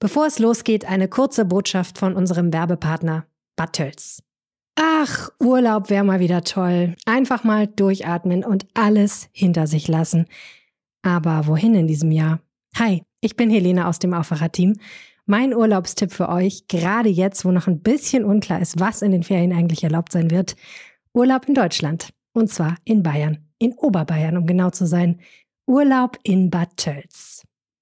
Bevor es losgeht, eine kurze Botschaft von unserem Werbepartner Battels. Ach, Urlaub wäre mal wieder toll. Einfach mal durchatmen und alles hinter sich lassen. Aber wohin in diesem Jahr? Hi, ich bin Helene aus dem Aufwacher-Team. Mein Urlaubstipp für euch, gerade jetzt, wo noch ein bisschen unklar ist, was in den Ferien eigentlich erlaubt sein wird, Urlaub in Deutschland. Und zwar in Bayern. In Oberbayern, um genau zu sein. Urlaub in Bad Tölz.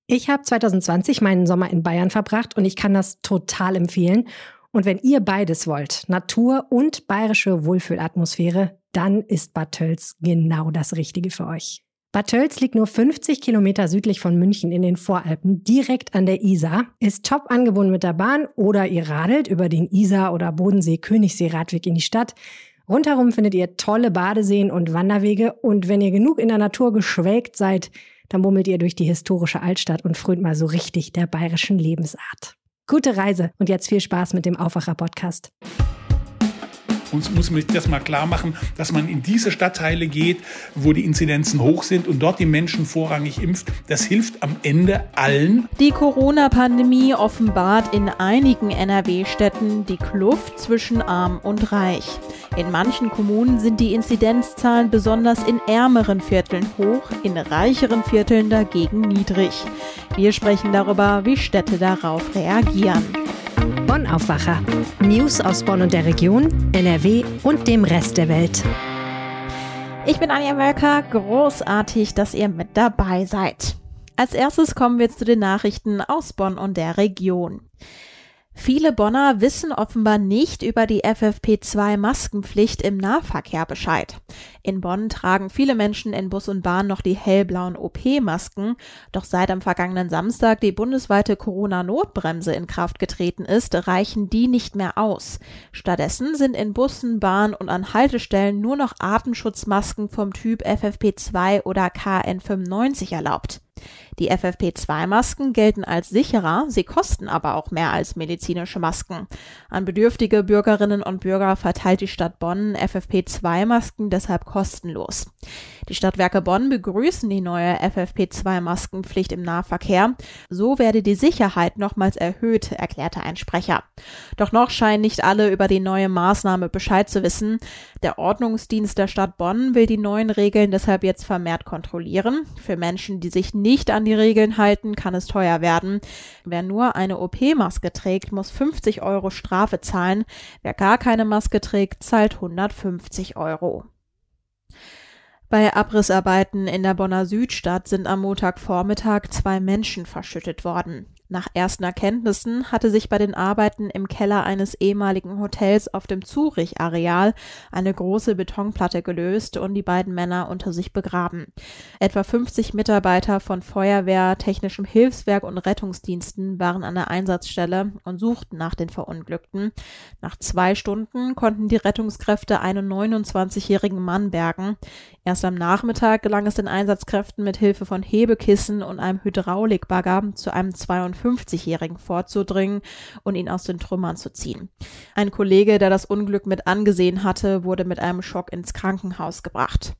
Ich habe 2020 meinen Sommer in Bayern verbracht und ich kann das total empfehlen. Und wenn ihr beides wollt, Natur und bayerische Wohlfühlatmosphäre, dann ist Bad Tölz genau das Richtige für euch. Bad Tölz liegt nur 50 Kilometer südlich von München in den Voralpen, direkt an der Isar, ist top angebunden mit der Bahn oder ihr radelt über den Isar- oder Bodensee-Königssee-Radweg in die Stadt. Rundherum findet ihr tolle Badeseen und Wanderwege und wenn ihr genug in der Natur geschwelgt seid, dann bummelt ihr durch die historische Altstadt und frönt mal so richtig der bayerischen Lebensart. Gute Reise und jetzt viel Spaß mit dem Aufwacher-Podcast. Uns muss man das mal klar machen, dass man in diese Stadtteile geht, wo die Inzidenzen hoch sind und dort die Menschen vorrangig impft. Das hilft am Ende allen. Die Corona-Pandemie offenbart in einigen NRW-Städten die Kluft zwischen arm und reich. In manchen Kommunen sind die Inzidenzzahlen besonders in ärmeren Vierteln hoch, in reicheren Vierteln dagegen niedrig. Wir sprechen darüber, wie Städte darauf reagieren. Bonn Aufwacher. News aus Bonn und der Region, NRW und dem Rest der Welt. Ich bin Anja Wölker. Großartig, dass ihr mit dabei seid. Als erstes kommen wir zu den Nachrichten aus Bonn und der Region. Viele Bonner wissen offenbar nicht über die FFP2-Maskenpflicht im Nahverkehr Bescheid. In Bonn tragen viele Menschen in Bus und Bahn noch die hellblauen OP-Masken, doch seit am vergangenen Samstag die bundesweite Corona-Notbremse in Kraft getreten ist, reichen die nicht mehr aus. Stattdessen sind in Bussen, Bahn und an Haltestellen nur noch Atemschutzmasken vom Typ FFP2 oder KN95 erlaubt. Die FFP2-Masken gelten als sicherer, sie kosten aber auch mehr als medizinische Masken. An bedürftige Bürgerinnen und Bürger verteilt die Stadt Bonn FFP2-Masken deshalb kostenlos. Die Stadtwerke Bonn begrüßen die neue FFP2-Maskenpflicht im Nahverkehr. So werde die Sicherheit nochmals erhöht, erklärte ein Sprecher. Doch noch scheinen nicht alle über die neue Maßnahme Bescheid zu wissen. Der Ordnungsdienst der Stadt Bonn will die neuen Regeln deshalb jetzt vermehrt kontrollieren. Für Menschen, die sich nicht an die Regeln halten, kann es teuer werden. Wer nur eine OP-Maske trägt, muss 50 Euro Strafe zahlen. Wer gar keine Maske trägt, zahlt 150 Euro. Bei Abrissarbeiten in der Bonner Südstadt sind am Montagvormittag zwei Menschen verschüttet worden. Nach ersten Erkenntnissen hatte sich bei den Arbeiten im Keller eines ehemaligen Hotels auf dem Zurich-Areal eine große Betonplatte gelöst und die beiden Männer unter sich begraben. Etwa 50 Mitarbeiter von Feuerwehr, technischem Hilfswerk und Rettungsdiensten waren an der Einsatzstelle und suchten nach den Verunglückten. Nach zwei Stunden konnten die Rettungskräfte einen 29-jährigen Mann bergen. Erst am Nachmittag gelang es den Einsatzkräften mit Hilfe von Hebekissen und einem Hydraulikbagger zu einem 52-Jährigen vorzudringen und ihn aus den Trümmern zu ziehen. Ein Kollege, der das Unglück mit angesehen hatte, wurde mit einem Schock ins Krankenhaus gebracht.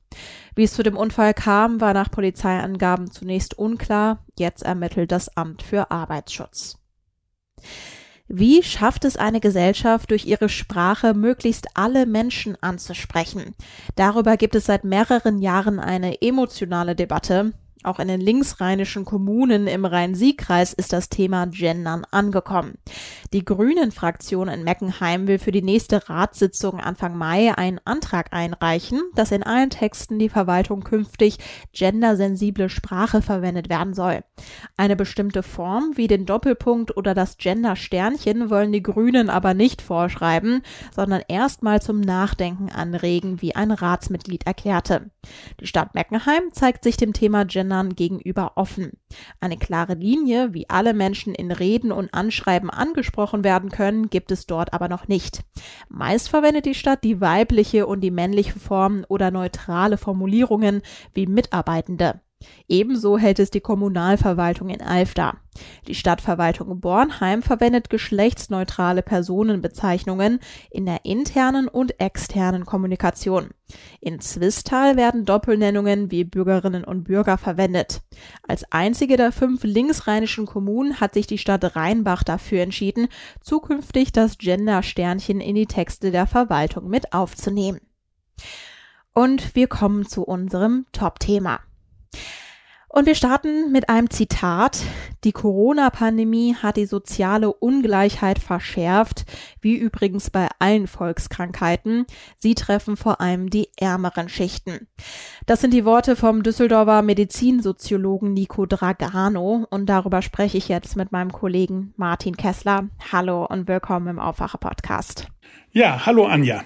Wie es zu dem Unfall kam, war nach Polizeiangaben zunächst unklar. Jetzt ermittelt das Amt für Arbeitsschutz. Wie schafft es eine Gesellschaft, durch ihre Sprache möglichst alle Menschen anzusprechen? Darüber gibt es seit mehreren Jahren eine emotionale Debatte. Auch in den linksrheinischen Kommunen im Rhein-Sieg-Kreis ist das Thema Gendern angekommen. Die Grünen-Fraktion in Meckenheim will für die nächste Ratssitzung Anfang Mai einen Antrag einreichen, dass in allen Texten die Verwaltung künftig gendersensible Sprache verwendet werden soll. Eine bestimmte Form wie den Doppelpunkt oder das Gender-Sternchen wollen die Grünen aber nicht vorschreiben, sondern erstmal zum Nachdenken anregen, wie ein Ratsmitglied erklärte. Die Stadt Meckenheim zeigt sich dem Thema Gender Gendern gegenüber offen. Eine klare Linie, wie alle Menschen in Reden und Anschreiben angesprochen werden können, gibt es dort aber noch nicht. Meist verwendet die Stadt die weibliche und die männliche Form oder neutrale Formulierungen wie Mitarbeitende. Ebenso hält es die Kommunalverwaltung in Alfter. Die Stadtverwaltung Bornheim verwendet geschlechtsneutrale Personenbezeichnungen in der internen und externen Kommunikation. In Zwistal werden Doppelnennungen wie Bürgerinnen und Bürger verwendet. Als einzige der fünf linksrheinischen Kommunen hat sich die Stadt Rheinbach dafür entschieden, zukünftig das Gender-Sternchen in die Texte der Verwaltung mit aufzunehmen. Und wir kommen zu unserem Top-Thema. Und wir starten mit einem Zitat. Die Corona-Pandemie hat die soziale Ungleichheit verschärft, wie übrigens bei allen Volkskrankheiten. Sie treffen vor allem die ärmeren Schichten. Das sind die Worte vom Düsseldorfer Medizinsoziologen Nico Dragano und darüber spreche ich jetzt mit meinem Kollegen Martin Kessler. Hallo und willkommen im Aufwache-Podcast. Ja, hallo Anja.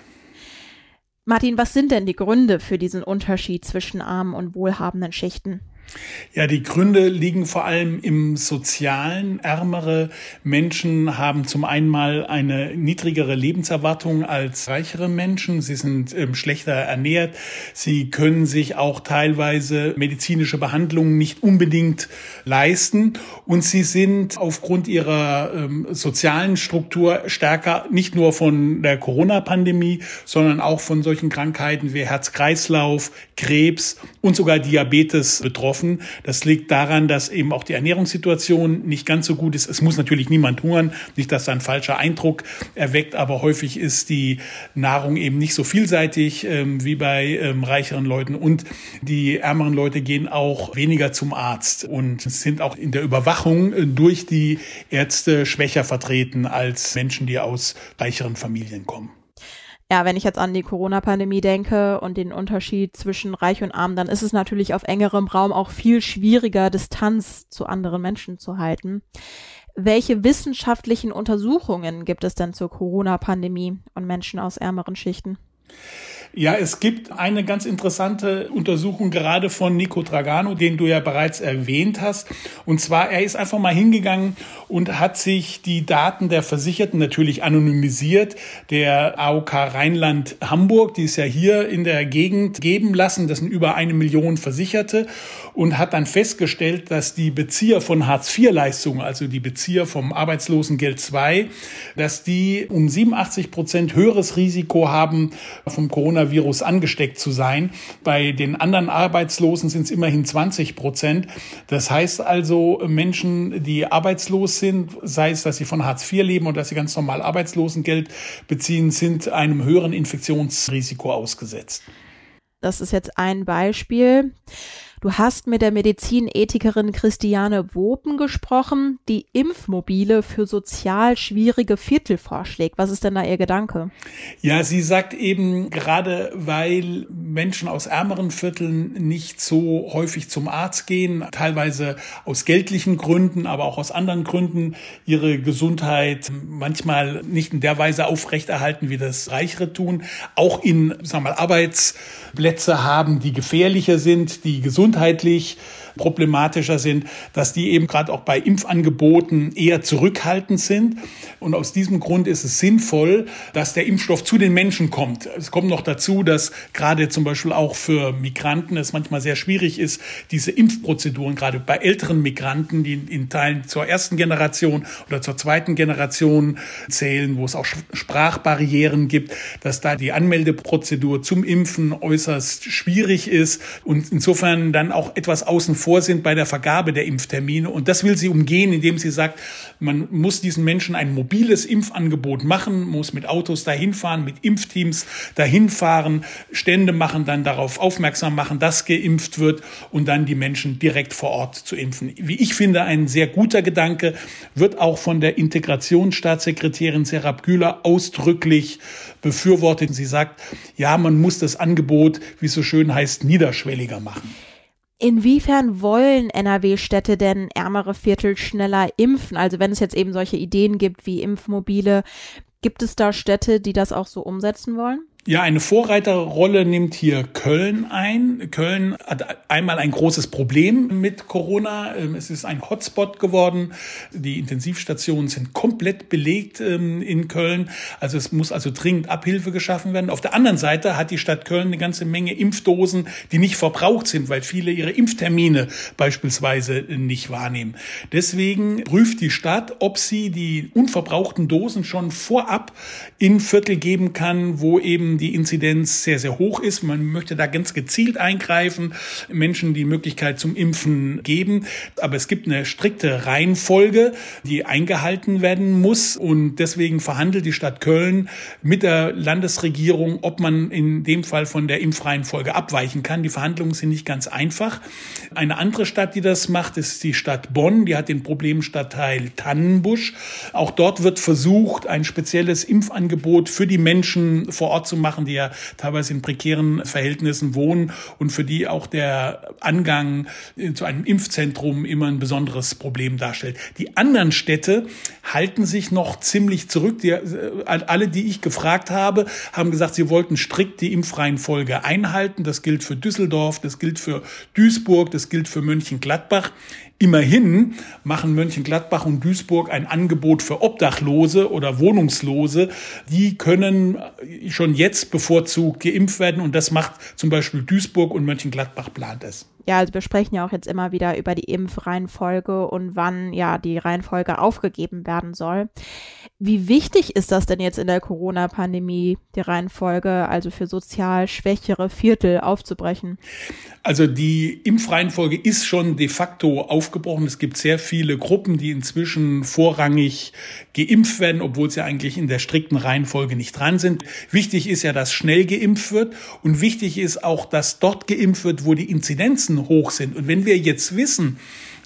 Martin, was sind denn die Gründe für diesen Unterschied zwischen armen und wohlhabenden Schichten? Ja, die Gründe liegen vor allem im Sozialen. Ärmere Menschen haben zum einen mal eine niedrigere Lebenserwartung als reichere Menschen. Sie sind ähm, schlechter ernährt. Sie können sich auch teilweise medizinische Behandlungen nicht unbedingt leisten. Und sie sind aufgrund ihrer ähm, sozialen Struktur stärker nicht nur von der Corona-Pandemie, sondern auch von solchen Krankheiten wie Herz-Kreislauf, Krebs und sogar Diabetes betroffen betroffen. Das liegt daran, dass eben auch die Ernährungssituation nicht ganz so gut ist. Es muss natürlich niemand hungern, nicht, dass da ein falscher Eindruck erweckt, aber häufig ist die Nahrung eben nicht so vielseitig ähm, wie bei ähm, reicheren Leuten und die ärmeren Leute gehen auch weniger zum Arzt und sind auch in der Überwachung äh, durch die Ärzte schwächer vertreten als Menschen, die aus reicheren Familien kommen ja, wenn ich jetzt an die Corona-Pandemie denke und den Unterschied zwischen Reich und Arm, dann ist es natürlich auf engerem Raum auch viel schwieriger, Distanz zu anderen Menschen zu halten. Welche wissenschaftlichen Untersuchungen gibt es denn zur Corona-Pandemie und Menschen aus ärmeren Schichten? Ja, es gibt eine ganz interessante Untersuchung gerade von Nico Dragano, den du ja bereits erwähnt hast. Und zwar, er ist einfach mal hingegangen und hat sich die Daten der Versicherten natürlich anonymisiert, der AOK Rheinland Hamburg, die es ja hier in der Gegend geben lassen. Das sind über eine Million Versicherte und hat dann festgestellt, dass die Bezieher von Hartz-IV-Leistungen, also die Bezieher vom Arbeitslosengeld II, dass die um 87 Prozent höheres Risiko haben, vom Corona Coronavirus angesteckt zu sein. Bei den anderen Arbeitslosen sind es immerhin 20 Prozent. Das heißt also, Menschen, die arbeitslos sind, sei es, dass sie von Hartz IV leben oder dass sie ganz normal Arbeitslosengeld beziehen, sind einem höheren Infektionsrisiko ausgesetzt. Das ist jetzt ein Beispiel. Du hast mit der Medizinethikerin Christiane Wopen gesprochen, die Impfmobile für sozial schwierige Viertel vorschlägt. Was ist denn da ihr Gedanke? Ja, sie sagt eben gerade, weil Menschen aus ärmeren Vierteln nicht so häufig zum Arzt gehen, teilweise aus geldlichen Gründen, aber auch aus anderen Gründen ihre Gesundheit manchmal nicht in der Weise aufrechterhalten, wie das Reichere tun, auch in, sagen wir mal, Arbeitsplätze haben, die gefährlicher sind, die gesund gesundheitlich problematischer sind, dass die eben gerade auch bei Impfangeboten eher zurückhaltend sind. Und aus diesem Grund ist es sinnvoll, dass der Impfstoff zu den Menschen kommt. Es kommt noch dazu, dass gerade zum Beispiel auch für Migranten es manchmal sehr schwierig ist, diese Impfprozeduren, gerade bei älteren Migranten, die in Teilen zur ersten Generation oder zur zweiten Generation zählen, wo es auch Sprachbarrieren gibt, dass da die Anmeldeprozedur zum Impfen äußerst schwierig ist und insofern dann auch etwas außen vor sind bei der Vergabe der Impftermine. Und das will sie umgehen, indem sie sagt, man muss diesen Menschen ein mobiles Impfangebot machen, muss mit Autos dahin fahren, mit Impfteams dahin fahren, Stände machen, dann darauf aufmerksam machen, dass geimpft wird und dann die Menschen direkt vor Ort zu impfen. Wie ich finde, ein sehr guter Gedanke, wird auch von der Integrationsstaatssekretärin Serap Güler ausdrücklich befürwortet. Sie sagt, ja, man muss das Angebot, wie es so schön heißt, niederschwelliger machen. Inwiefern wollen NRW-Städte denn ärmere Viertel schneller impfen? Also wenn es jetzt eben solche Ideen gibt wie Impfmobile, gibt es da Städte, die das auch so umsetzen wollen? Ja, eine Vorreiterrolle nimmt hier Köln ein. Köln hat einmal ein großes Problem mit Corona. Ähm, es ist ein Hotspot geworden. Die Intensivstationen sind komplett belegt ähm, in Köln. Also es muss also dringend Abhilfe geschaffen werden. Auf der anderen Seite hat die Stadt Köln eine ganze Menge Impfdosen, die nicht verbraucht sind, weil viele ihre Impftermine beispielsweise nicht wahrnehmen. Deswegen prüft die Stadt, ob sie die unverbrauchten Dosen schon vorab in Viertel geben kann, wo eben die Inzidenz sehr, sehr hoch ist. Man möchte da ganz gezielt eingreifen, Menschen die Möglichkeit zum Impfen geben. Aber es gibt eine strikte Reihenfolge, die eingehalten werden muss. Und deswegen verhandelt die Stadt Köln mit der Landesregierung, ob man in dem Fall von der Impfreihenfolge abweichen kann. Die Verhandlungen sind nicht ganz einfach. Eine andere Stadt, die das macht, ist die Stadt Bonn. Die hat den Problemstadtteil Tannenbusch. Auch dort wird versucht, ein spezielles Impfangebot für die Menschen vor Ort zu machen, die ja teilweise in prekären Verhältnissen wohnen und für die auch der Angang zu einem Impfzentrum immer ein besonderes Problem darstellt. Die anderen Städte halten sich noch ziemlich zurück. Die, äh, alle, die ich gefragt habe, haben gesagt, sie wollten strikt die Impfreihenfolge einhalten. Das gilt für Düsseldorf, das gilt für Duisburg, das gilt für Mönchengladbach. Immerhin machen Mönchengladbach und Duisburg ein Angebot für Obdachlose oder Wohnungslose. Die können schon jetzt bevorzugt geimpft werden und das macht zum Beispiel Duisburg und Mönchengladbach plant es. Ja, also wir sprechen ja auch jetzt immer wieder über die Impfreihenfolge und wann ja die Reihenfolge aufgegeben werden soll. Wie wichtig ist das denn jetzt in der Corona-Pandemie, die Reihenfolge, also für sozial schwächere Viertel aufzubrechen? Also die Impfreihenfolge ist schon de facto aufgebrochen. Es gibt sehr viele Gruppen, die inzwischen vorrangig geimpft werden, obwohl sie eigentlich in der strikten Reihenfolge nicht dran sind. Wichtig ist ja, dass schnell geimpft wird und wichtig ist auch, dass dort geimpft wird, wo die Inzidenzen hoch sind. Und wenn wir jetzt wissen,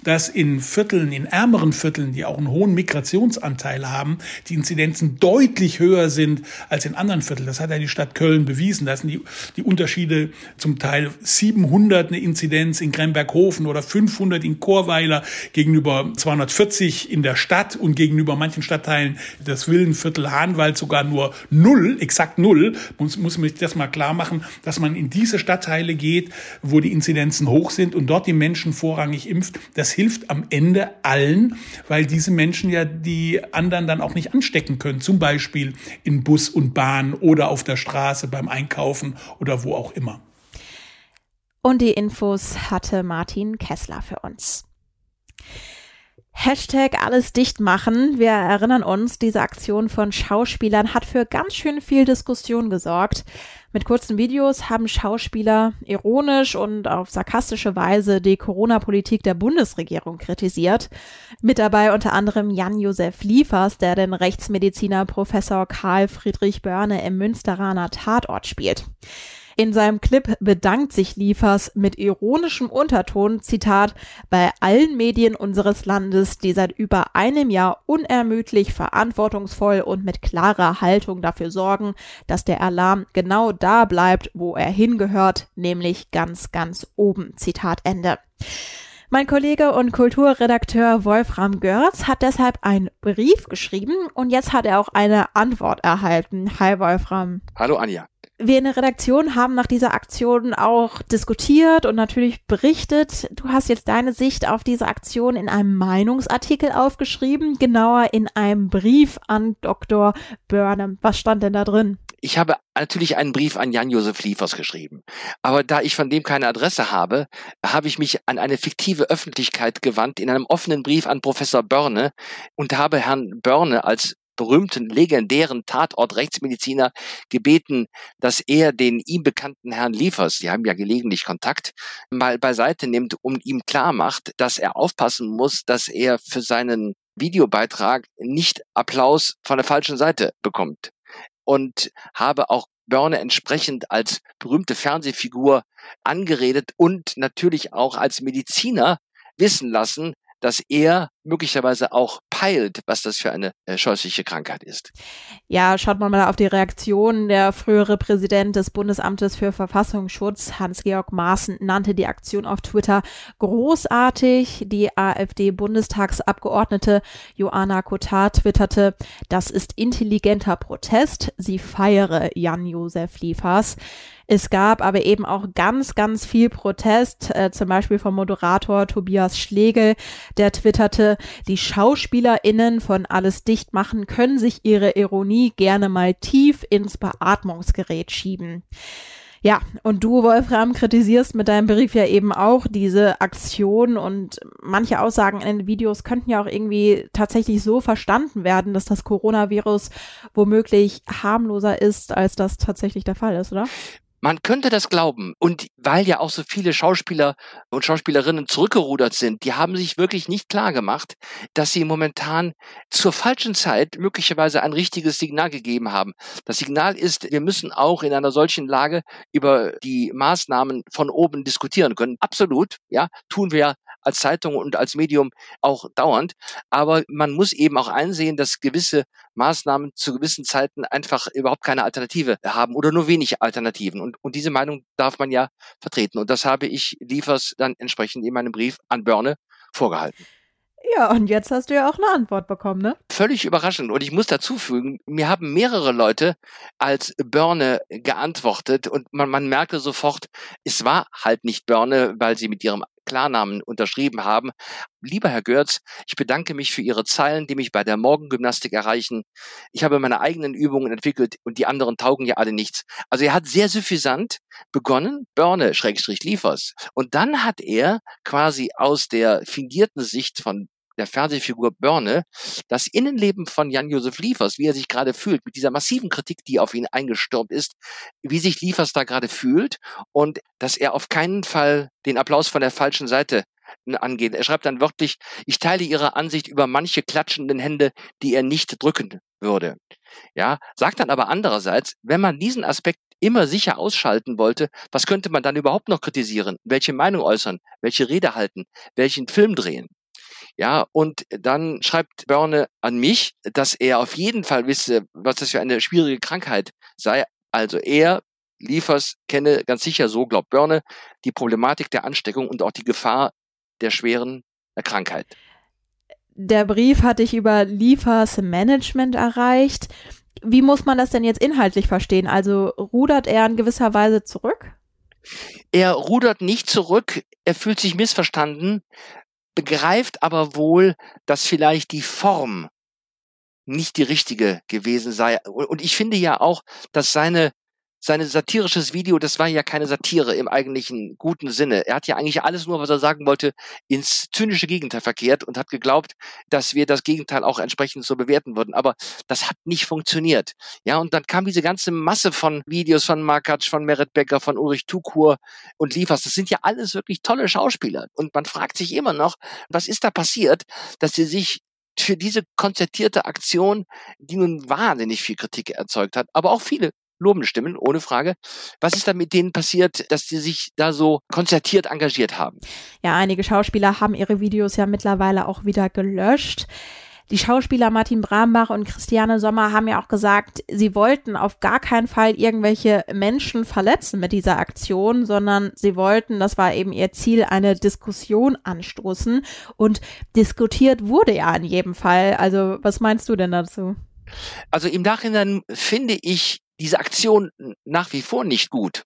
dass in Vierteln, in ärmeren Vierteln, die auch einen hohen Migrationsanteil haben, die Inzidenzen deutlich höher sind als in anderen Vierteln. Das hat ja die Stadt Köln bewiesen. Da sind die, die Unterschiede zum Teil 700 eine Inzidenz in Gremberghofen oder 500 in Chorweiler gegenüber 240 in der Stadt und gegenüber manchen Stadtteilen des Villenviertel Hahnwald sogar nur null, exakt null. Muss, muss man sich das mal klar machen, dass man in diese Stadtteile geht, wo die Inzidenzen hoch sind und dort die Menschen vorrangig impft. Das hilft am Ende allen, weil diese Menschen ja die anderen dann auch nicht anstecken können. Zum Beispiel in Bus und Bahn oder auf der Straße beim Einkaufen oder wo auch immer. Und die Infos hatte Martin Kessler für uns. Hashtag alles dicht machen. Wir erinnern uns, diese Aktion von Schauspielern hat für ganz schön viel Diskussion gesorgt. Mit kurzen Videos haben Schauspieler ironisch und auf sarkastische Weise die Corona-Politik der Bundesregierung kritisiert. Mit dabei unter anderem Jan-Josef Liefers, der den Rechtsmediziner Professor Karl Friedrich Börne im Münsteraner Tatort spielt. In seinem Clip bedankt sich Liefers mit ironischem Unterton, Zitat, bei allen Medien unseres Landes, die seit über einem Jahr unermüdlich, verantwortungsvoll und mit klarer Haltung dafür sorgen, dass der Alarm genau da bleibt, wo er hingehört, nämlich ganz, ganz oben. Zitat Ende. Mein Kollege und Kulturredakteur Wolfram Görz hat deshalb einen Brief geschrieben und jetzt hat er auch eine Antwort erhalten. Hi Wolfram. Hallo Anja wir in der Redaktion haben nach dieser Aktion auch diskutiert und natürlich berichtet. Du hast jetzt deine Sicht auf diese Aktion in einem Meinungsartikel aufgeschrieben, genauer in einem Brief an Dr. Burnham. Was stand denn da drin? Ich habe natürlich einen Brief an Jan-Josef Liefers geschrieben. Aber da ich von dem keine Adresse habe, habe ich mich an eine fiktive Öffentlichkeit gewandt in einem offenen Brief an Professor Börne und habe Herrn Börne als berühmten, legendären Tatort-Rechtsmediziner gebeten, dass er den ihm bekannten Herrn Liefers, die haben ja gelegentlich Kontakt, mal beiseite nimmt und ihm klar macht, dass er aufpassen muss, dass er für seinen Videobeitrag nicht Applaus von der falschen Seite bekommt. Und habe auch Börne entsprechend als berühmte Fernsehfigur angeredet und natürlich auch als Mediziner wissen lassen, dass er möglicherweise auch peilt, was das für eine äh, scheußliche Krankheit ist. Ja, schaut man mal auf die Reaktion. Der frühere Präsident des Bundesamtes für Verfassungsschutz, Hans-Georg Maaßen, nannte die Aktion auf Twitter großartig. Die AfD-Bundestagsabgeordnete Joanna Kotar twitterte, das ist intelligenter Protest. Sie feiere Jan-Josef Liefers. Es gab aber eben auch ganz, ganz viel Protest, äh, zum Beispiel vom Moderator Tobias Schlegel, der twitterte, die SchauspielerInnen von Alles dicht machen können sich ihre Ironie gerne mal tief ins Beatmungsgerät schieben. Ja, und du, Wolfram, kritisierst mit deinem Brief ja eben auch diese Aktion und manche Aussagen in den Videos könnten ja auch irgendwie tatsächlich so verstanden werden, dass das Coronavirus womöglich harmloser ist, als das tatsächlich der Fall ist, oder? Man könnte das glauben. Und weil ja auch so viele Schauspieler und Schauspielerinnen zurückgerudert sind, die haben sich wirklich nicht klar gemacht, dass sie momentan zur falschen Zeit möglicherweise ein richtiges Signal gegeben haben. Das Signal ist, wir müssen auch in einer solchen Lage über die Maßnahmen von oben diskutieren können. Absolut, ja, tun wir ja als Zeitung und als Medium auch dauernd. Aber man muss eben auch einsehen, dass gewisse Maßnahmen zu gewissen Zeiten einfach überhaupt keine Alternative haben oder nur wenig Alternativen. Und, und diese Meinung darf man ja vertreten. Und das habe ich Liefers dann entsprechend in meinem Brief an Börne vorgehalten. Ja, und jetzt hast du ja auch eine Antwort bekommen, ne? Völlig überraschend. Und ich muss dazu fügen, mir haben mehrere Leute als Börne geantwortet und man, man merkte sofort, es war halt nicht Börne, weil sie mit ihrem Klarnamen unterschrieben haben. Lieber Herr Görz, ich bedanke mich für Ihre Zeilen, die mich bei der Morgengymnastik erreichen. Ich habe meine eigenen Übungen entwickelt und die anderen taugen ja alle nichts. Also er hat sehr suffisant begonnen, Börne, Schrägstrich Liefers. Und dann hat er quasi aus der fingierten Sicht von der Fernsehfigur Börne, das Innenleben von Jan-Josef Liefers, wie er sich gerade fühlt, mit dieser massiven Kritik, die auf ihn eingestürmt ist, wie sich Liefers da gerade fühlt und dass er auf keinen Fall den Applaus von der falschen Seite angeht. Er schreibt dann wörtlich, ich teile Ihre Ansicht über manche klatschenden Hände, die er nicht drücken würde. Ja, sagt dann aber andererseits, wenn man diesen Aspekt immer sicher ausschalten wollte, was könnte man dann überhaupt noch kritisieren? Welche Meinung äußern? Welche Rede halten? Welchen Film drehen? Ja, und dann schreibt Börne an mich, dass er auf jeden Fall wisse, was das für eine schwierige Krankheit sei. Also er, Liefers, kenne ganz sicher, so glaubt Börne, die Problematik der Ansteckung und auch die Gefahr der schweren Krankheit. Der Brief hatte ich über Liefers Management erreicht. Wie muss man das denn jetzt inhaltlich verstehen? Also rudert er in gewisser Weise zurück? Er rudert nicht zurück, er fühlt sich missverstanden, begreift aber wohl, dass vielleicht die Form nicht die richtige gewesen sei. Und ich finde ja auch, dass seine seine satirisches Video, das war ja keine Satire im eigentlichen guten Sinne. Er hat ja eigentlich alles nur, was er sagen wollte, ins zynische Gegenteil verkehrt und hat geglaubt, dass wir das Gegenteil auch entsprechend so bewerten würden. Aber das hat nicht funktioniert. Ja, und dann kam diese ganze Masse von Videos von Markatsch, von Merit Becker, von Ulrich Tukur und Liefers. Das sind ja alles wirklich tolle Schauspieler. Und man fragt sich immer noch, was ist da passiert, dass sie sich für diese konzertierte Aktion, die nun wahnsinnig viel Kritik erzeugt hat, aber auch viele lobende Stimmen, ohne Frage. Was ist da mit denen passiert, dass sie sich da so konzertiert engagiert haben? Ja, einige Schauspieler haben ihre Videos ja mittlerweile auch wieder gelöscht. Die Schauspieler Martin Brambach und Christiane Sommer haben ja auch gesagt, sie wollten auf gar keinen Fall irgendwelche Menschen verletzen mit dieser Aktion, sondern sie wollten, das war eben ihr Ziel, eine Diskussion anstoßen. Und diskutiert wurde ja in jedem Fall. Also was meinst du denn dazu? Also im Nachhinein finde ich diese Aktion nach wie vor nicht gut.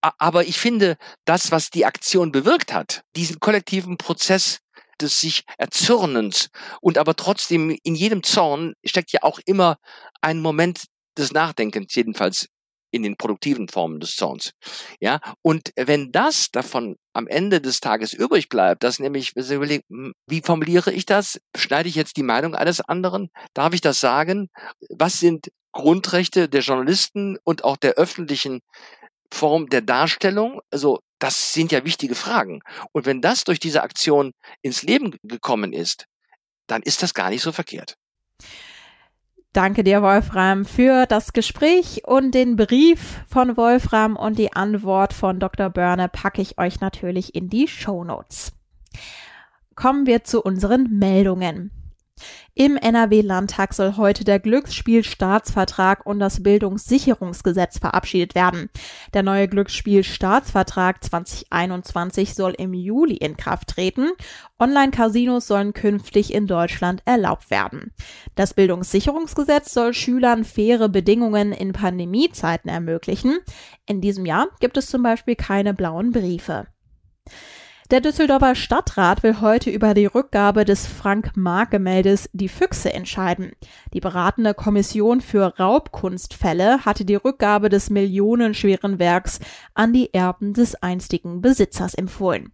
Aber ich finde, das, was die Aktion bewirkt hat, diesen kollektiven Prozess des sich Erzürnens und aber trotzdem in jedem Zorn steckt ja auch immer ein Moment des Nachdenkens, jedenfalls in den produktiven Formen des Zorns. Ja, und wenn das davon am Ende des Tages übrig bleibt, dass nämlich, hm, wie formuliere ich das? Schneide ich jetzt die Meinung eines anderen? Darf ich das sagen? Was sind Grundrechte der Journalisten und auch der öffentlichen Form der Darstellung? Also, das sind ja wichtige Fragen. Und wenn das durch diese Aktion ins Leben gekommen ist, dann ist das gar nicht so verkehrt. Danke dir, Wolfram, für das Gespräch und den Brief von Wolfram und die Antwort von Dr. Börne packe ich euch natürlich in die Show Notes. Kommen wir zu unseren Meldungen. Im NRW-Landtag soll heute der Glücksspielstaatsvertrag und das Bildungssicherungsgesetz verabschiedet werden. Der neue Glücksspielstaatsvertrag 2021 soll im Juli in Kraft treten. Online-Casinos sollen künftig in Deutschland erlaubt werden. Das Bildungssicherungsgesetz soll Schülern faire Bedingungen in Pandemiezeiten ermöglichen. In diesem Jahr gibt es zum Beispiel keine blauen Briefe. Der Düsseldorfer Stadtrat will heute über die Rückgabe des Frank-Mark-Gemäldes Die Füchse entscheiden. Die beratende Kommission für Raubkunstfälle hatte die Rückgabe des millionenschweren Werks an die Erben des einstigen Besitzers empfohlen.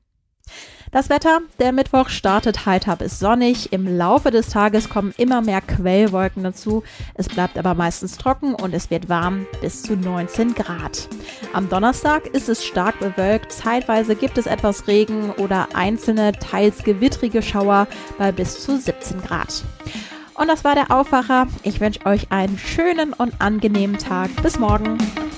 Das Wetter, der Mittwoch startet heiter bis sonnig. Im Laufe des Tages kommen immer mehr Quellwolken dazu. Es bleibt aber meistens trocken und es wird warm bis zu 19 Grad. Am Donnerstag ist es stark bewölkt. Zeitweise gibt es etwas Regen oder einzelne, teils gewittrige Schauer bei bis zu 17 Grad. Und das war der Aufwacher. Ich wünsche euch einen schönen und angenehmen Tag. Bis morgen.